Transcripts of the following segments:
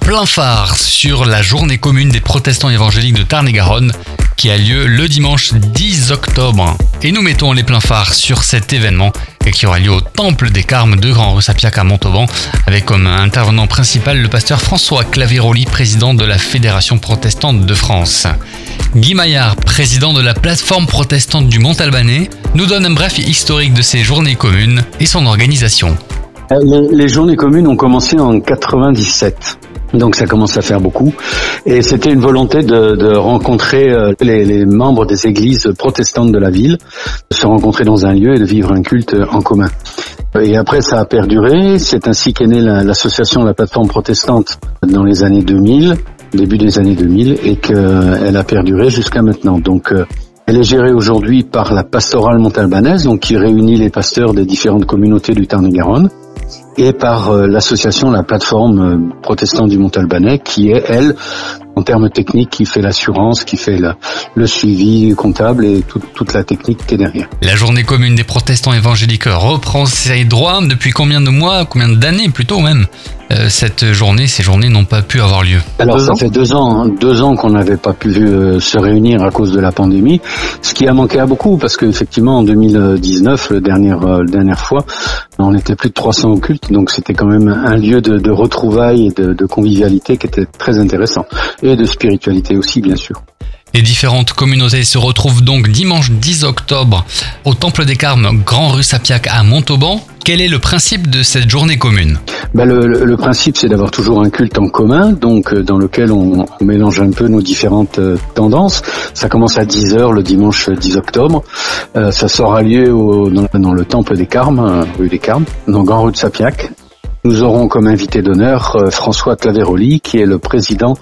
plein phare sur la journée commune des protestants évangéliques de Tarn-et-Garonne qui a lieu le dimanche 10 octobre. Et nous mettons les pleins phares sur cet événement et qui aura lieu au Temple des Carmes de Grand Russapiac à Montauban avec comme intervenant principal le pasteur François Claveroli, président de la Fédération protestante de France. Guy Maillard, président de la plateforme protestante du Mont-Albanais, nous donne un bref historique de ces journées communes et son organisation. Les, les journées communes ont commencé en 97. Donc ça commence à faire beaucoup. Et c'était une volonté de, rencontrer euh, les, les, membres des églises protestantes de la ville, de se rencontrer dans un lieu et de vivre un culte en commun. Et après ça a perduré. C'est ainsi qu'est née l'association la, la plateforme protestante dans les années 2000, début des années 2000, et qu'elle a perduré jusqu'à maintenant. Donc euh, elle est gérée aujourd'hui par la pastorale montalbanaise, donc qui réunit les pasteurs des différentes communautés du Tarn-et-Garonne et par euh, l'association, la plateforme euh, protestante du Montalbanais, qui est, elle, en termes techniques, qui fait l'assurance, qui fait le suivi comptable et tout, toute la technique qui est derrière. La journée commune des protestants évangéliques reprend ses droits depuis combien de mois, combien d'années plutôt même? Cette journée, ces journées n'ont pas pu avoir lieu. Alors ça fait deux ans, hein, deux ans qu'on n'avait pas pu euh, se réunir à cause de la pandémie, ce qui a manqué à beaucoup parce qu'effectivement en 2019, la dernière, euh, dernière fois, on était plus de 300 occultes, donc c'était quand même un lieu de, de retrouvailles et de, de convivialité qui était très intéressant et de spiritualité aussi bien sûr. Les différentes communautés se retrouvent donc dimanche 10 octobre au Temple des Carmes, Grand Rue Sapiac à Montauban. Quel est le principe de cette journée commune ben le, principe, c'est d'avoir toujours un culte en commun, donc euh, dans lequel on, mélange un peu nos différentes euh, tendances. Ça commence à 10 heures le dimanche 10 octobre. Euh, ça aura lieu dans, le temple des Carmes, rue des Carmes, dans Grand Rue de Sapiac. Nous aurons comme invité d'honneur François Claveroli, qui est le président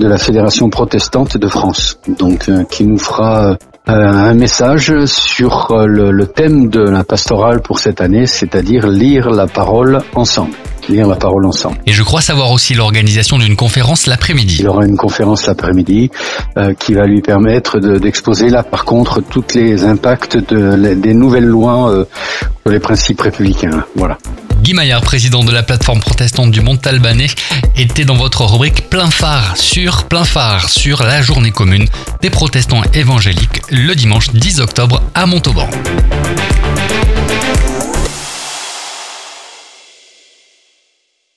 de la Fédération protestante de France, donc qui nous fera un message sur le, le thème de la pastorale pour cette année, c'est-à-dire lire la parole ensemble lire la parole ensemble. Et je crois savoir aussi l'organisation d'une conférence l'après-midi. Il aura une conférence l'après-midi euh, qui va lui permettre d'exposer de, là par contre tous les impacts de, des nouvelles lois euh, sur les principes républicains. Voilà. Guy Maillard, président de la plateforme protestante du Mont-Albanais, était dans votre rubrique Plein phare sur Plein phare sur la journée commune des protestants évangéliques le dimanche 10 octobre à Montauban.